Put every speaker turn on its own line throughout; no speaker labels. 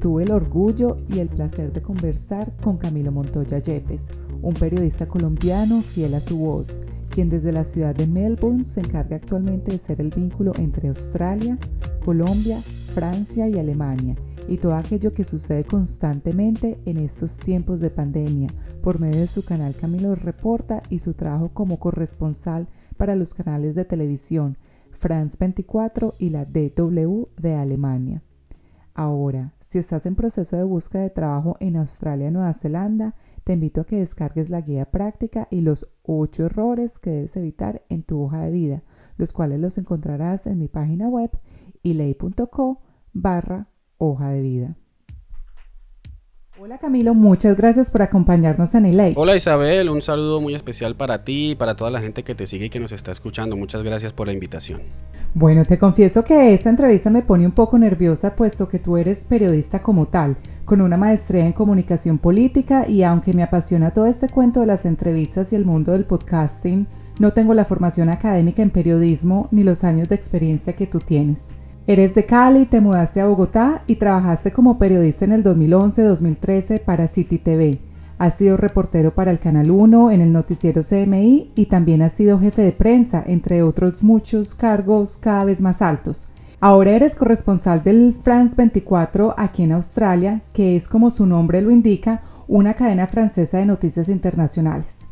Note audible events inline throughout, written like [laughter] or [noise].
tuve el orgullo y el placer de conversar con Camilo Montoya Yepes, un periodista colombiano fiel a su voz, quien desde la ciudad de Melbourne se encarga actualmente de ser el vínculo entre Australia, Colombia, Francia y Alemania, y todo aquello que sucede constantemente en estos tiempos de pandemia, por medio de su canal Camilo Reporta y su trabajo como corresponsal para los canales de televisión France 24 y la DW de Alemania. Ahora, si estás en proceso de búsqueda de trabajo en Australia Nueva Zelanda, te invito a que descargues la guía práctica y los 8 errores que debes evitar en tu hoja de vida, los cuales los encontrarás en mi página web ilei.co barra hoja de vida. Hola Camilo, muchas gracias por acompañarnos en Ilay.
Hola Isabel, un saludo muy especial para ti y para toda la gente que te sigue y que nos está escuchando. Muchas gracias por la invitación.
Bueno, te confieso que esta entrevista me pone un poco nerviosa puesto que tú eres periodista como tal, con una maestría en comunicación política y aunque me apasiona todo este cuento de las entrevistas y el mundo del podcasting, no tengo la formación académica en periodismo ni los años de experiencia que tú tienes. Eres de Cali, te mudaste a Bogotá y trabajaste como periodista en el 2011-2013 para City TV. Has sido reportero para el Canal 1 en el noticiero CMI y también has sido jefe de prensa, entre otros muchos cargos cada vez más altos. Ahora eres corresponsal del France 24 aquí en Australia, que es como su nombre lo indica, una cadena francesa de noticias internacionales.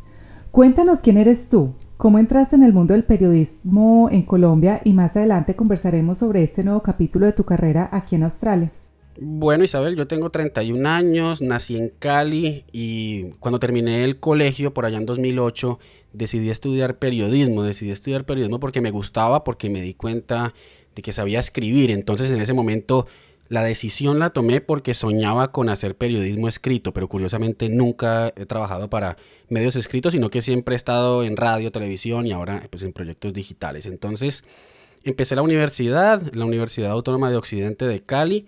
Cuéntanos quién eres tú, ¿Cómo entraste en el mundo del periodismo en Colombia? Y más adelante conversaremos sobre este nuevo capítulo de tu carrera aquí en Australia.
Bueno, Isabel, yo tengo 31 años, nací en Cali y cuando terminé el colegio por allá en 2008 decidí estudiar periodismo. Decidí estudiar periodismo porque me gustaba, porque me di cuenta de que sabía escribir. Entonces en ese momento la decisión la tomé porque soñaba con hacer periodismo escrito, pero curiosamente nunca he trabajado para medios escritos, sino que siempre he estado en radio, televisión y ahora pues, en proyectos digitales. Entonces empecé la universidad, la Universidad Autónoma de Occidente de Cali,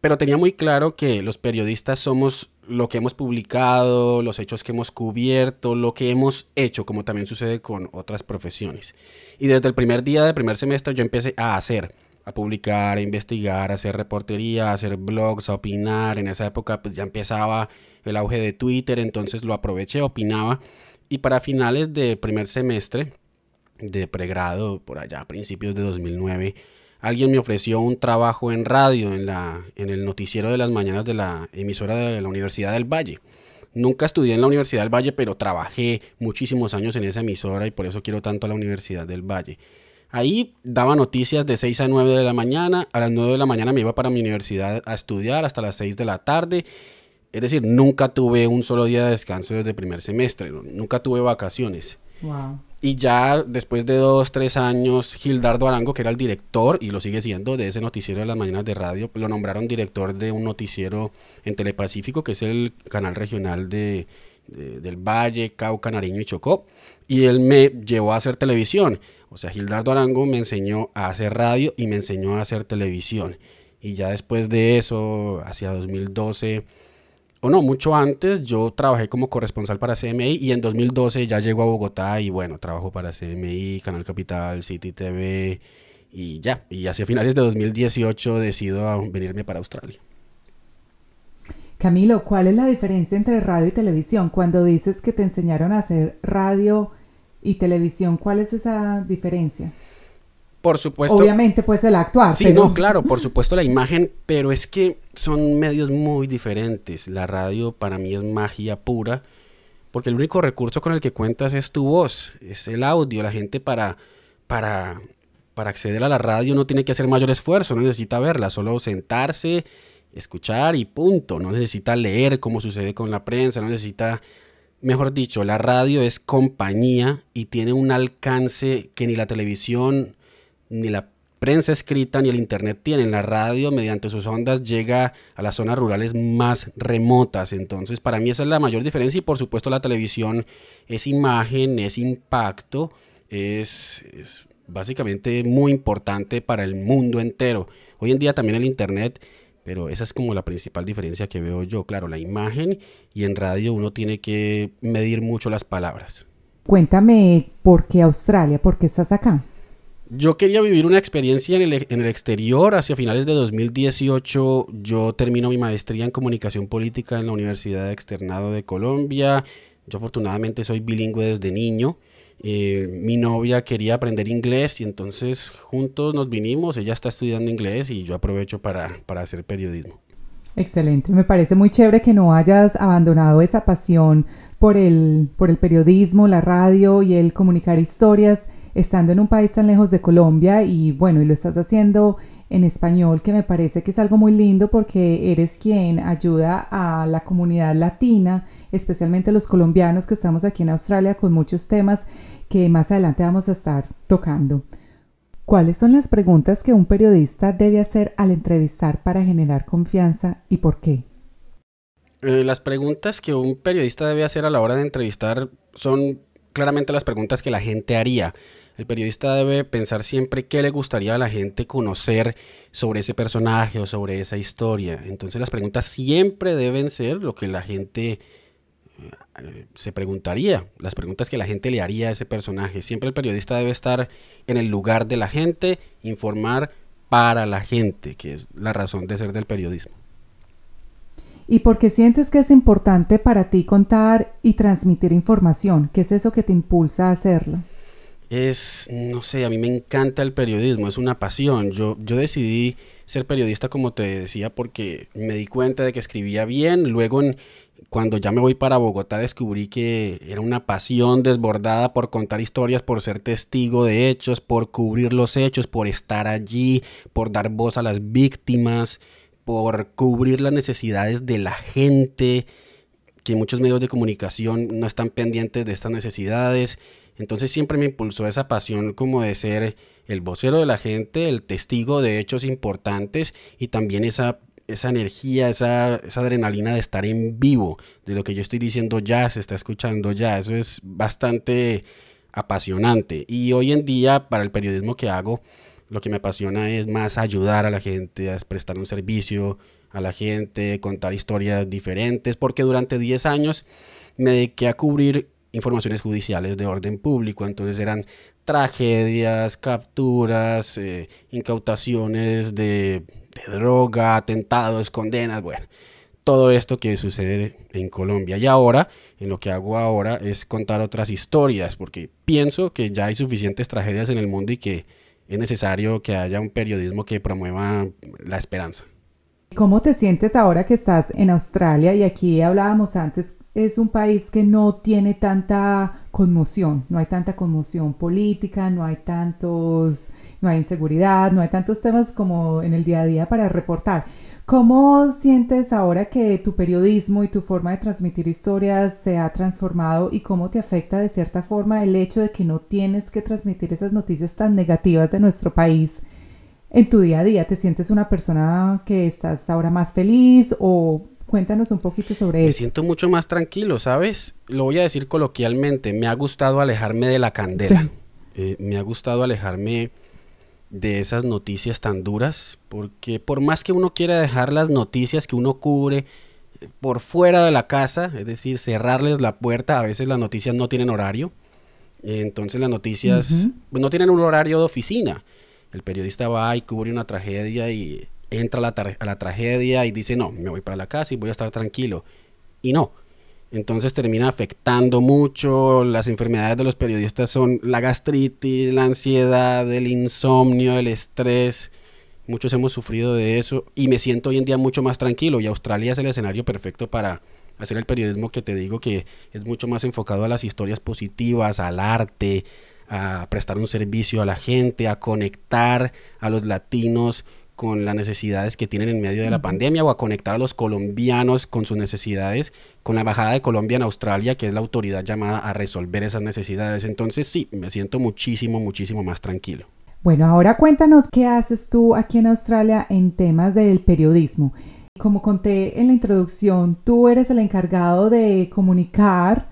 pero tenía muy claro que los periodistas somos lo que hemos publicado, los hechos que hemos cubierto, lo que hemos hecho, como también sucede con otras profesiones. Y desde el primer día del primer semestre yo empecé a hacer a publicar, a investigar, a hacer reportería, a hacer blogs, a opinar. En esa época pues ya empezaba el auge de Twitter, entonces lo aproveché, opinaba. Y para finales de primer semestre de pregrado, por allá principios de 2009, alguien me ofreció un trabajo en radio, en, la, en el noticiero de las mañanas de la emisora de la Universidad del Valle. Nunca estudié en la Universidad del Valle, pero trabajé muchísimos años en esa emisora y por eso quiero tanto a la Universidad del Valle. Ahí daba noticias de 6 a 9 de la mañana. A las 9 de la mañana me iba para mi universidad a estudiar hasta las 6 de la tarde. Es decir, nunca tuve un solo día de descanso desde el primer semestre. Nunca tuve vacaciones. Y ya después de dos, tres años, Gildardo Arango, que era el director, y lo sigue siendo, de ese noticiero de las mañanas de radio, lo nombraron director de un noticiero en Telepacífico, que es el canal regional de, del Valle, Cauca, Nariño y Chocó. Y él me llevó a hacer televisión. O sea, Gildardo Arango me enseñó a hacer radio y me enseñó a hacer televisión. Y ya después de eso, hacia 2012, o no, mucho antes, yo trabajé como corresponsal para CMI y en 2012 ya llego a Bogotá y bueno, trabajo para CMI, Canal Capital, City TV y ya. Y hacia finales de 2018 decido venirme para Australia.
Camilo, ¿cuál es la diferencia entre radio y televisión? Cuando dices que te enseñaron a hacer radio y televisión, ¿cuál es esa diferencia?
Por supuesto.
Obviamente, pues el actuar.
Sí, no, claro, por supuesto la imagen, pero es que son medios muy diferentes. La radio para mí es magia pura, porque el único recurso con el que cuentas es tu voz, es el audio. La gente para, para, para acceder a la radio no tiene que hacer mayor esfuerzo, no necesita verla, solo sentarse escuchar y punto. No necesita leer como sucede con la prensa, no necesita, mejor dicho, la radio es compañía y tiene un alcance que ni la televisión ni la prensa escrita ni el internet tienen. La radio mediante sus ondas llega a las zonas rurales más remotas. Entonces para mí esa es la mayor diferencia y por supuesto la televisión es imagen, es impacto, es, básicamente muy importante para el mundo entero. Hoy en día también el internet pero esa es como la principal diferencia que veo yo. Claro, la imagen y en radio uno tiene que medir mucho las palabras.
Cuéntame por qué Australia, por qué estás acá.
Yo quería vivir una experiencia en el, en el, exterior. Hacia finales de 2018 yo termino mi maestría en comunicación política en la Universidad Externado de Colombia. Yo afortunadamente soy bilingüe desde niño. Eh, mi novia quería aprender inglés y entonces juntos nos vinimos. Ella está estudiando inglés y yo aprovecho para, para hacer periodismo.
Excelente, me parece muy chévere que no hayas abandonado esa pasión por el, por el periodismo, la radio y el comunicar historias estando en un país tan lejos de Colombia y bueno, y lo estás haciendo en español, que me parece que es algo muy lindo porque eres quien ayuda a la comunidad latina, especialmente los colombianos que estamos aquí en Australia con muchos temas que más adelante vamos a estar tocando. ¿Cuáles son las preguntas que un periodista debe hacer al entrevistar para generar confianza y por qué?
Eh, las preguntas que un periodista debe hacer a la hora de entrevistar son claramente las preguntas que la gente haría. El periodista debe pensar siempre qué le gustaría a la gente conocer sobre ese personaje o sobre esa historia. Entonces las preguntas siempre deben ser lo que la gente eh, se preguntaría, las preguntas que la gente le haría a ese personaje. Siempre el periodista debe estar en el lugar de la gente, informar para la gente, que es la razón de ser del periodismo.
¿Y por qué sientes que es importante para ti contar y transmitir información? ¿Qué es eso que te impulsa a hacerlo?
Es, no sé, a mí me encanta el periodismo, es una pasión. Yo, yo decidí ser periodista, como te decía, porque me di cuenta de que escribía bien. Luego, cuando ya me voy para Bogotá, descubrí que era una pasión desbordada por contar historias, por ser testigo de hechos, por cubrir los hechos, por estar allí, por dar voz a las víctimas, por cubrir las necesidades de la gente, que muchos medios de comunicación no están pendientes de estas necesidades. Entonces siempre me impulsó esa pasión como de ser el vocero de la gente, el testigo de hechos importantes y también esa, esa energía, esa, esa adrenalina de estar en vivo, de lo que yo estoy diciendo ya se está escuchando ya. Eso es bastante apasionante. Y hoy en día para el periodismo que hago, lo que me apasiona es más ayudar a la gente, a prestar un servicio a la gente, contar historias diferentes, porque durante 10 años me dediqué a cubrir informaciones judiciales de orden público, entonces eran tragedias, capturas, eh, incautaciones de, droga, atentados, condenas, bueno, todo esto que sucede en Colombia. Y ahora, en lo que hago ahora es contar otras historias, porque pienso que ya hay suficientes tragedias en el mundo y que es necesario que haya un periodismo que promueva la esperanza.
¿Cómo te sientes ahora que estás en Australia? Y aquí hablábamos antes es un país que no tiene tanta conmoción, no hay tanta conmoción política, no hay tantos, no hay inseguridad, no hay tantos temas como en el día a día para reportar. ¿Cómo sientes ahora que tu periodismo y tu forma de transmitir historias se ha transformado y cómo te afecta de cierta forma el hecho de que no tienes que transmitir esas noticias tan negativas de nuestro país en tu día a día? ¿Te sientes una persona que estás ahora más feliz o Cuéntanos un poquito sobre eso.
Me siento mucho más tranquilo, ¿sabes? Lo voy a decir coloquialmente. Me ha gustado alejarme de la candela. Eh, me ha gustado alejarme de esas noticias tan duras, porque por más que uno quiera dejar las noticias que uno cubre eh, por fuera de la casa, es decir, cerrarles la puerta, a veces las noticias no tienen horario. Entonces las noticias pues, no tienen un horario de oficina. El periodista va y cubre una tragedia y entra a la, tragedia y dice, no, me voy para la casa y voy a estar tranquilo. Y no. Entonces termina afectando mucho. Las enfermedades de los periodistas son la gastritis, la ansiedad, el insomnio, el estrés. Muchos hemos sufrido de eso y me siento hoy en día mucho más tranquilo y Australia es el escenario perfecto para hacer el periodismo que te digo que es mucho más enfocado a las historias positivas, al arte, a prestar un servicio a la gente, a conectar a los latinos con las necesidades que tienen en medio de la pandemia o a conectar a los colombianos con sus necesidades con la Embajada de Colombia en Australia, que es la autoridad llamada a resolver esas necesidades. Entonces sí, me siento muchísimo, muchísimo más tranquilo.
Bueno, ahora cuéntanos qué haces tú aquí en Australia en temas del periodismo. Como conté en la introducción, tú eres el encargado de comunicar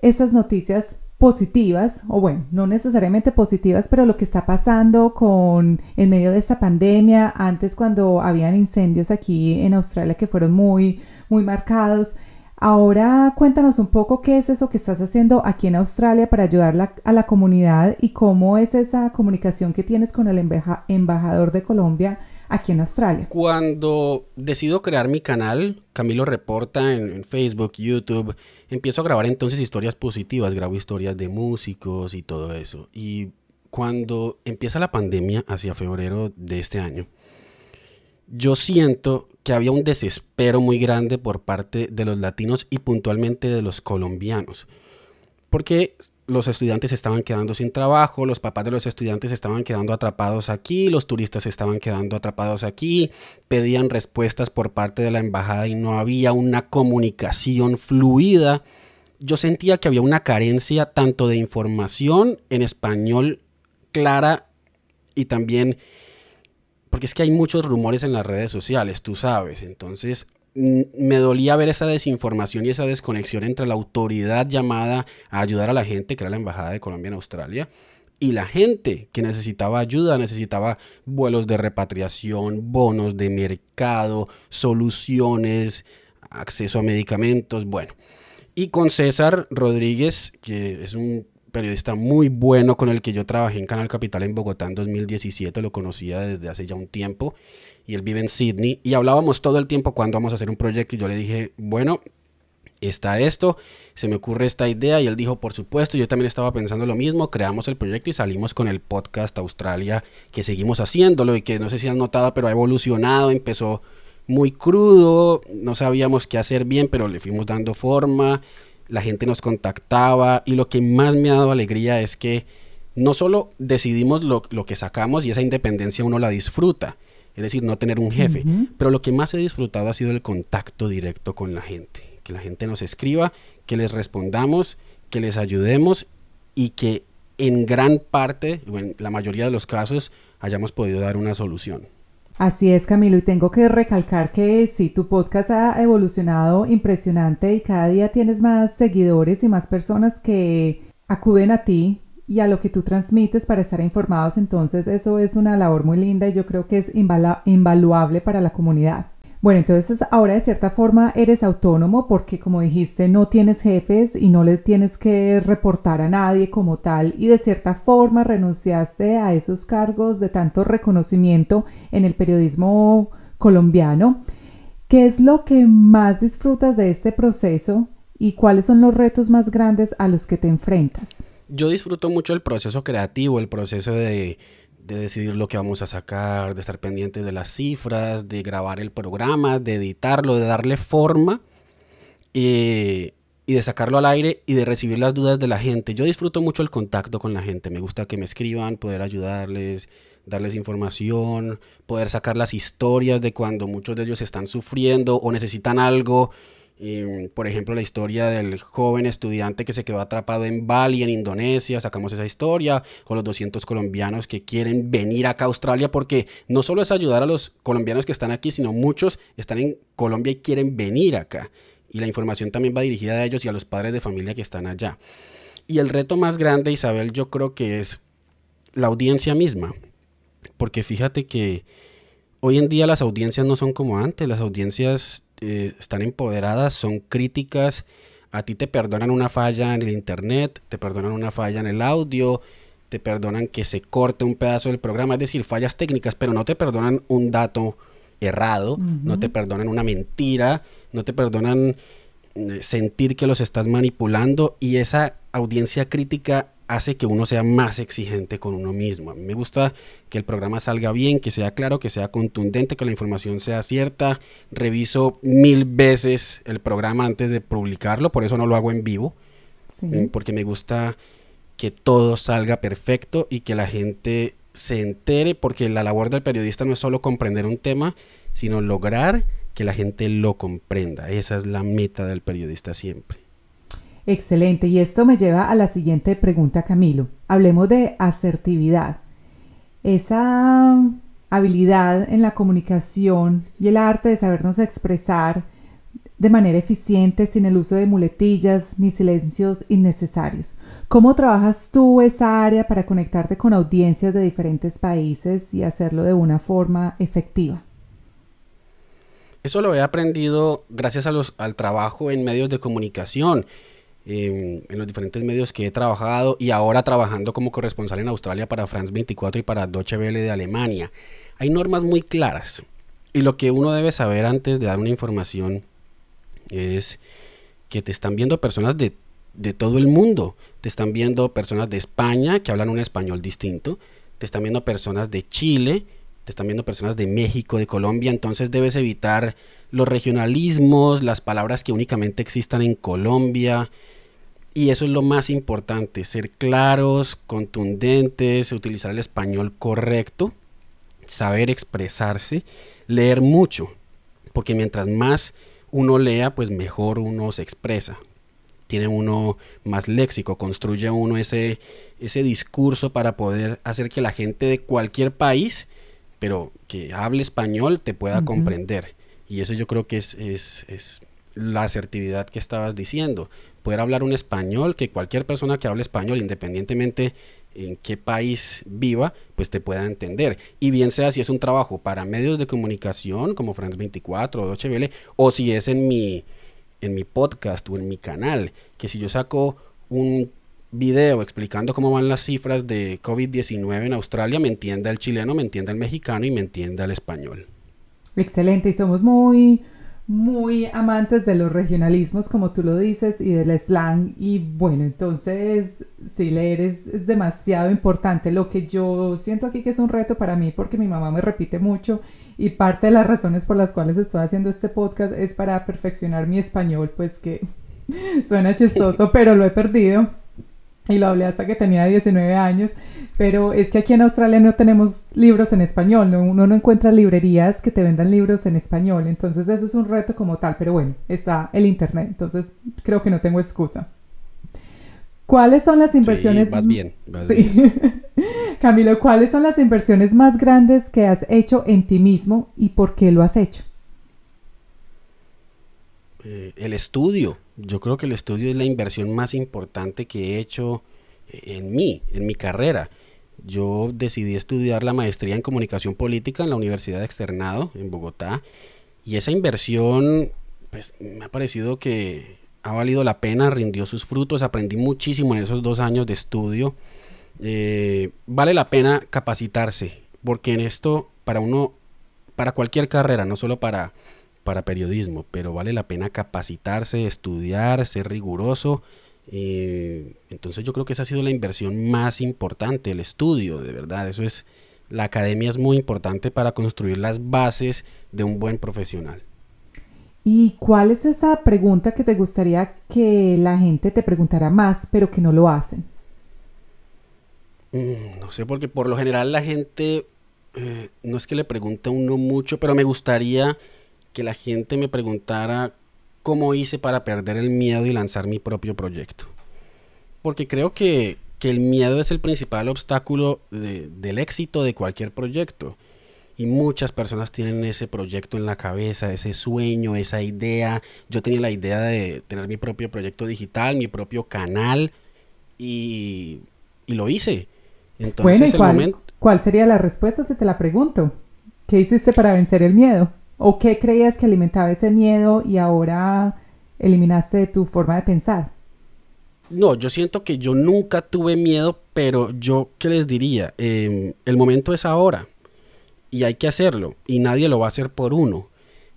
estas noticias positivas, o bueno, no necesariamente positivas, pero lo que está pasando con en medio de esta pandemia, antes cuando habían incendios aquí en Australia que fueron muy, muy marcados. Ahora cuéntanos un poco qué es eso que estás haciendo aquí en Australia para ayudar a la comunidad y cómo es esa comunicación que tienes con el embajador de Colombia aquí en Australia.
Cuando decido crear mi canal, Camilo Reporta en, Facebook, YouTube, empiezo a grabar entonces historias positivas, grabo historias de músicos y todo eso. Y cuando empieza la pandemia hacia febrero de este año, yo siento que había un desespero muy grande por parte de los latinos y puntualmente de los colombianos. Porque los estudiantes estaban quedando sin trabajo, los papás de los estudiantes estaban quedando atrapados aquí, los turistas estaban quedando atrapados aquí, pedían respuestas por parte de la embajada y no había una comunicación fluida. Yo sentía que había una carencia tanto de información en español clara y también porque es que hay muchos rumores en las redes sociales, tú sabes, entonces me dolía ver esa desinformación y esa desconexión entre la autoridad llamada a ayudar a la gente, que era la Embajada de Colombia en Australia, y la gente que necesitaba ayuda, necesitaba vuelos de repatriación, bonos de mercado, soluciones, acceso a medicamentos, bueno. Y con César Rodríguez, que es un periodista muy bueno con el que yo trabajé en Canal Capital en Bogotá en 2017, lo conocía desde hace ya un tiempo y él vive en Sydney y hablábamos todo el tiempo cuando vamos a hacer un proyecto y yo le dije, bueno, está esto, se me ocurre esta idea y él dijo, por supuesto, yo también estaba pensando lo mismo, creamos el proyecto y salimos con el podcast Australia que seguimos haciéndolo y que no sé si han notado, pero ha evolucionado, empezó muy crudo, no sabíamos qué hacer bien, pero le fuimos dando forma, la gente nos contactaba y lo que más me ha dado alegría es que no solo decidimos lo, lo que sacamos y esa independencia uno la disfruta, es decir, no tener un jefe. Pero lo que más he disfrutado ha sido el contacto directo con la gente, que la gente nos escriba, que les respondamos, que les ayudemos y que en gran parte, en la mayoría de los casos, hayamos podido dar una solución.
Así es, Camilo, y tengo que recalcar que sí, tu podcast ha evolucionado impresionante y cada día tienes más seguidores y más personas que acuden a ti y a lo que tú transmites para estar informados. Entonces eso es una labor muy linda y yo creo que es invaluable para la comunidad. Bueno, entonces ahora de cierta forma eres autónomo porque como dijiste no tienes jefes y no le tienes que reportar a nadie como tal y de cierta forma renunciaste a esos cargos de tanto reconocimiento en el periodismo colombiano. ¿Qué es lo que más disfrutas de este proceso y cuáles son los retos más grandes a los que te enfrentas?
Yo disfruto mucho el proceso creativo, el proceso de, decidir lo que vamos a sacar, de estar pendientes de las cifras, de grabar el programa, de editarlo, de darle forma eh, y de sacarlo al aire y de recibir las dudas de la gente. Yo disfruto mucho el contacto con la gente, me gusta que me escriban, poder ayudarles, darles información, poder sacar las historias de cuando muchos de ellos están sufriendo o necesitan algo por ejemplo, la historia del joven estudiante que se quedó atrapado en Bali, en Indonesia, sacamos esa historia, o los 200 colombianos que quieren venir acá a Australia, porque no solo es ayudar a los colombianos que están aquí, sino muchos están en Colombia y quieren venir acá. Y la información también va dirigida a ellos y a los padres de familia que están allá. Y el reto más grande, Isabel, yo creo que es la audiencia misma, porque fíjate que hoy en día las audiencias no son como antes, las audiencias eh, están empoderadas, son críticas, a ti te perdonan una falla en el internet, te perdonan una falla en el audio, te perdonan que se corte un pedazo del programa, es decir, fallas técnicas, pero no te perdonan un dato errado, no te perdonan una mentira, no te perdonan eh, sentir que los estás manipulando. Y esa audiencia crítica hace que uno sea más exigente con uno mismo. A mí me gusta que el programa salga bien, que sea claro, que sea contundente, que la información sea cierta. Reviso mil veces el programa antes de publicarlo, por eso no lo hago en vivo, porque me gusta que todo salga perfecto y que la gente se entere, porque la labor del periodista no es solo comprender un tema, sino lograr que la gente lo comprenda. Esa es la meta del periodista siempre.
Excelente, y esto me lleva a la siguiente pregunta, Camilo. Hablemos de asertividad. Esa habilidad en la comunicación y el arte de sabernos expresar de manera eficiente sin el uso de muletillas ni silencios innecesarios. ¿Cómo trabajas tú esa área para conectarte con audiencias de diferentes países y hacerlo de una forma efectiva?
Eso lo he aprendido gracias al trabajo en medios de comunicación, en, los diferentes medios que he trabajado y ahora trabajando como corresponsal en Australia para France 24 y para Deutsche Welle de Alemania. Hay normas muy claras y lo que uno debe saber antes de dar una información es que te están viendo personas de, todo el mundo. Te están viendo personas de España que hablan un español distinto. Te están viendo personas de Chile. Te están viendo personas de México, de Colombia. Entonces debes evitar los regionalismos, las palabras que únicamente existan en Colombia. Y eso es lo más importante, ser claros, contundentes, utilizar el español correcto, saber expresarse, leer mucho, porque mientras más uno lea, pues mejor uno se expresa. Tiene uno más léxico, construye uno ese, ese discurso para poder hacer que la gente de cualquier país, pero que hable español, te pueda comprender. Y eso yo creo que es, es, es la asertividad que estabas diciendo. Poder hablar un español, que cualquier persona que hable español, independientemente en qué país viva, pues te pueda entender. Y bien sea si es un trabajo para medios de comunicación como France 24 o Deutsche Welle, o si es en mi, en mi podcast o en mi canal, que si yo saco un video explicando cómo van las cifras de COVID-19 en Australia, me entienda el chileno, me entienda el mexicano y me entienda el español.
Excelente, y somos muy muy amantes de los regionalismos, como tú lo dices, y del slang. Y bueno, entonces, sí, leer es, es, demasiado importante. Lo que yo siento aquí que es un reto para mí, porque mi mamá me repite mucho, y parte de las razones por las cuales estoy haciendo este podcast es para perfeccionar mi español, pues que [laughs] suena chistoso, pero lo he perdido y lo hablé hasta que tenía 19 años, pero es que aquí en Australia no tenemos libros en español, uno no encuentra librerías que te vendan libros en español, entonces eso es un reto como tal, pero bueno, está el Internet, entonces creo que no tengo excusa. ¿Cuáles son las inversiones?
Sí, bien, bien. [laughs]
Camilo, ¿cuáles son las inversiones más grandes que has hecho en ti mismo y por qué lo has hecho?
Eh, el estudio yo creo que el estudio es la inversión más importante que he hecho en mí, en mi carrera. Yo decidí estudiar la maestría en comunicación política en la Universidad de Externado, en Bogotá, y esa inversión, pues me ha parecido que ha valido la pena, rindió sus frutos, aprendí muchísimo en esos dos años de estudio. Eh, vale la pena capacitarse, porque en esto, para uno, para cualquier carrera, no solo para para periodismo, pero vale la pena capacitarse, estudiar, ser riguroso. Eh, entonces yo creo que esa ha sido la inversión más importante, el estudio, de verdad. Eso es, la academia es muy importante para construir las bases de un buen profesional.
¿Y cuál es esa pregunta que te gustaría que la gente te preguntara más, pero que no lo hacen?
Mm, no sé, porque por lo general la gente eh, no es que le pregunte a uno mucho, pero me gustaría que la gente me preguntara cómo hice para perder el miedo y lanzar mi propio proyecto. Porque creo que, el miedo es el principal obstáculo del éxito de cualquier proyecto. Y muchas personas tienen ese proyecto en la cabeza, ese sueño, esa idea. Yo tenía la idea de tener mi propio proyecto digital, mi propio canal, y, lo hice.
Entonces, bueno, ¿cuál sería la respuesta si te la pregunto? ¿Qué hiciste para vencer el miedo? ¿O qué creías que alimentaba ese miedo y ahora eliminaste de tu forma de pensar?
No, yo siento que yo nunca tuve miedo, pero yo, ¿qué les diría? Em, el momento es ahora y hay que hacerlo y nadie lo va a hacer por uno.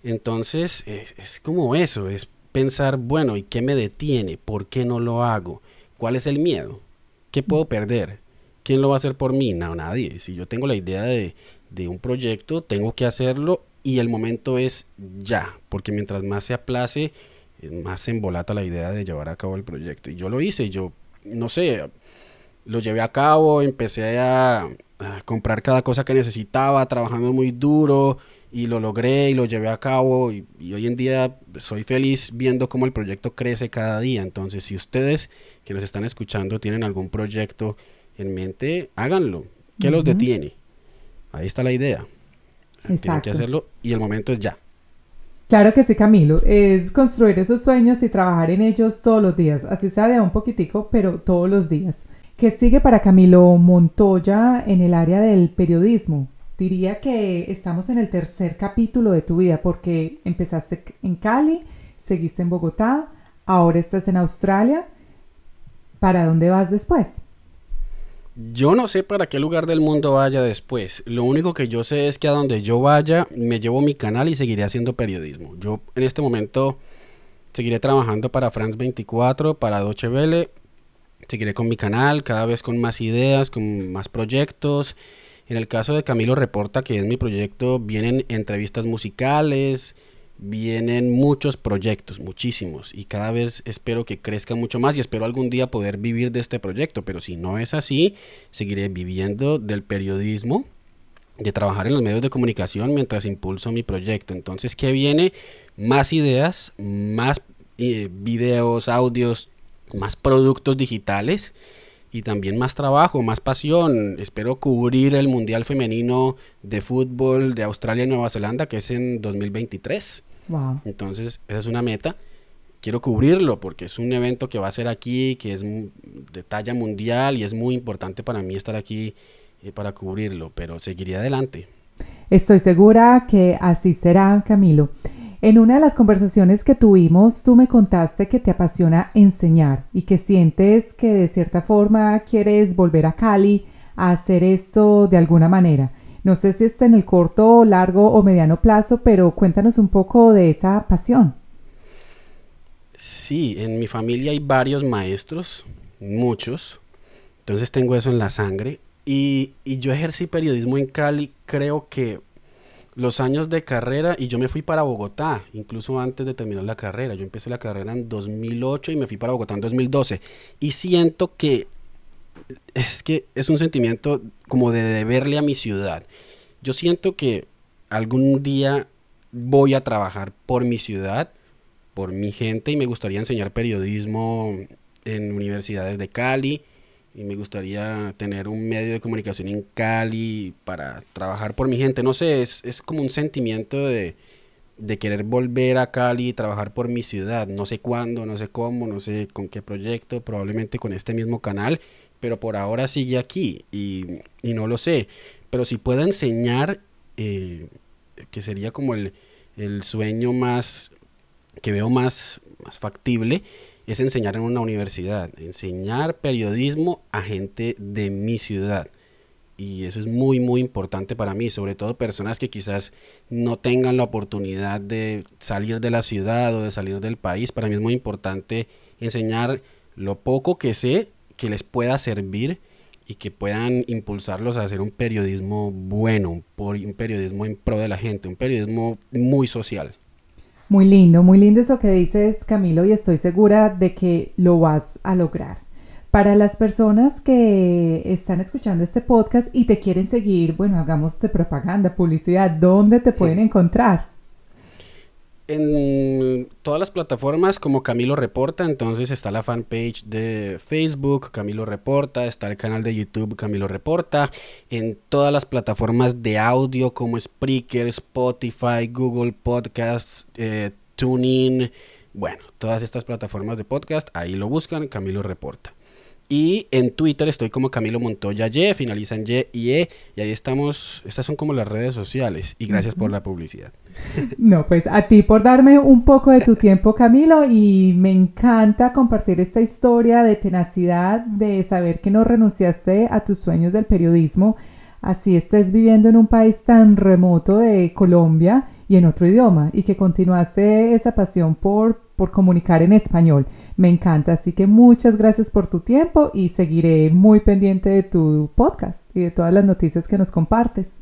Entonces es, como eso, es pensar, bueno, ¿y qué me detiene? ¿Por qué no lo hago? ¿Cuál es el miedo? ¿Qué puedo perder? ¿Quién lo va a hacer por mí? No, nadie. Si yo tengo la idea de, de un proyecto, tengo que hacerlo y el momento es ya, porque mientras más se aplace, eh, más se embolata la idea de llevar a cabo el proyecto. Y yo lo hice, yo, no sé, lo llevé a cabo, empecé a, comprar cada cosa que necesitaba, trabajando muy duro y lo logré y lo llevé a cabo y, hoy en día soy feliz viendo cómo el proyecto crece cada día. Entonces, si ustedes que nos están escuchando tienen algún proyecto en mente, háganlo. ¿Qué los detiene? Ahí está la idea. Tienen que hacerlo y el momento es ya.
Claro que sí, Camilo. Es construir esos sueños y trabajar en ellos todos los días. Así sea de un poquitico, pero todos los días. ¿Qué sigue para Camilo Montoya en el área del periodismo? Diría que estamos en el tercer capítulo de tu vida porque empezaste en Cali, seguiste en Bogotá, ahora estás en Australia. ¿Para dónde vas después?
Yo no sé para qué lugar del mundo vaya después. Lo único que yo sé es que a donde yo vaya me llevo mi canal y seguiré haciendo periodismo. Yo en este momento seguiré trabajando para France 24, para Deutsche Welle. Seguiré con mi canal, cada vez con más ideas, con más proyectos. En el caso de Camilo Reporta, que es mi proyecto, vienen entrevistas musicales, vienen muchos proyectos, muchísimos, y cada vez espero que crezca mucho más y espero algún día poder vivir de este proyecto, pero si no es así, seguiré viviendo del periodismo, de trabajar en los medios de comunicación mientras impulso mi proyecto. Entonces, ¿qué viene? Más ideas, más eh, videos, audios, más productos digitales y también más trabajo, más pasión. Espero cubrir el Mundial Femenino de Fútbol de Australia y Nueva Zelanda, que es en 2023. Entonces, esa es una meta. Quiero cubrirlo porque es un evento que va a ser aquí, que es de talla mundial y es muy importante para mí estar aquí eh, para cubrirlo, pero seguiría adelante.
Estoy segura que así será, Camilo. En una de las conversaciones que tuvimos, tú me contaste que te apasiona enseñar y que sientes que de cierta forma quieres volver a Cali a hacer esto de alguna manera. No sé si está en el corto, largo o mediano plazo, pero cuéntanos un poco de esa pasión.
Sí, en mi familia hay varios maestros, muchos. Entonces tengo eso en la sangre. Y, yo ejercí periodismo en Cali, creo que los años de carrera y yo me fui para Bogotá, incluso antes de terminar la carrera. Yo empecé la carrera en 2008 y me fui para Bogotá en 2012. Y siento que es que es un sentimiento como de deberle a mi ciudad. Yo siento que algún día voy a trabajar por mi ciudad, por mi gente y me gustaría enseñar periodismo en universidades de Cali y me gustaría tener un medio de comunicación en Cali para trabajar por mi gente. No sé, es, es como un sentimiento de, de querer volver a Cali y trabajar por mi ciudad. No sé cuándo, no sé cómo, no sé con qué proyecto, probablemente con este mismo canal pero por ahora sigue aquí y, no lo sé. Pero si puedo enseñar, eh, que sería como el, sueño más, que veo más, más factible, es enseñar en una universidad, enseñar periodismo a gente de mi ciudad. Y eso es muy, muy importante para mí, sobre todo personas que quizás no tengan la oportunidad de salir de la ciudad o de salir del país. Para mí es muy importante enseñar lo poco que sé que les pueda servir y que puedan impulsarlos a hacer un periodismo bueno, un periodismo en pro de la gente, un periodismo muy social.
Muy lindo, muy lindo eso que dices Camilo y estoy segura de que lo vas a lograr. Para las personas que están escuchando este podcast y te quieren seguir, bueno, hagamos de propaganda, publicidad, ¿dónde te pueden encontrar?
En todas las plataformas como Camilo Reporta, entonces está la fanpage de Facebook, Camilo Reporta, está el canal de YouTube Camilo Reporta, en todas las plataformas de audio como Spreaker, Spotify, Google Podcasts, eh, TuneIn, bueno, todas estas plataformas de podcast, ahí lo buscan, Camilo Reporta. Y en Twitter estoy como Camilo Montoya Y, finaliza en Y y E. Y ahí estamos, estas son como las redes sociales. Y gracias por la publicidad. [laughs] [laughs]
No, pues a ti por darme un poco de tu tiempo, Camilo. Y me encanta compartir esta historia de tenacidad, de saber que no renunciaste a tus sueños del periodismo. Así estés viviendo en un país tan remoto de Colombia y en otro idioma. Y que continuaste esa pasión por, por comunicar en español. Me encanta, así que muchas gracias por tu tiempo y seguiré muy pendiente de tu podcast y de todas las noticias que nos compartes.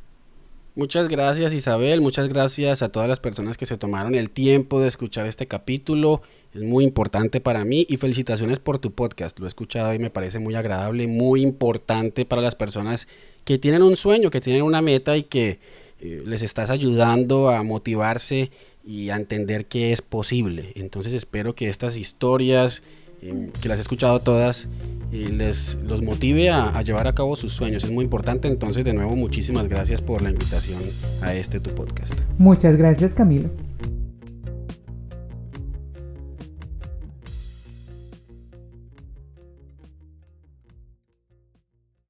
Muchas gracias Isabel, muchas gracias a todas las personas que se tomaron el tiempo de escuchar este capítulo. es muy importante para mí y felicitaciones por tu podcast. Lo he escuchado y me parece muy agradable, muy importante para las personas que tienen un sueño, que tienen una meta y que eh, les estás ayudando a motivarse y a entender que es posible. Entonces espero que estas historias, em, que las he escuchado todas, eh, les los motive a, a, llevar a cabo sus sueños. Es muy importante. Entonces de nuevo muchísimas gracias por la invitación a este tu podcast.
Muchas gracias Camilo.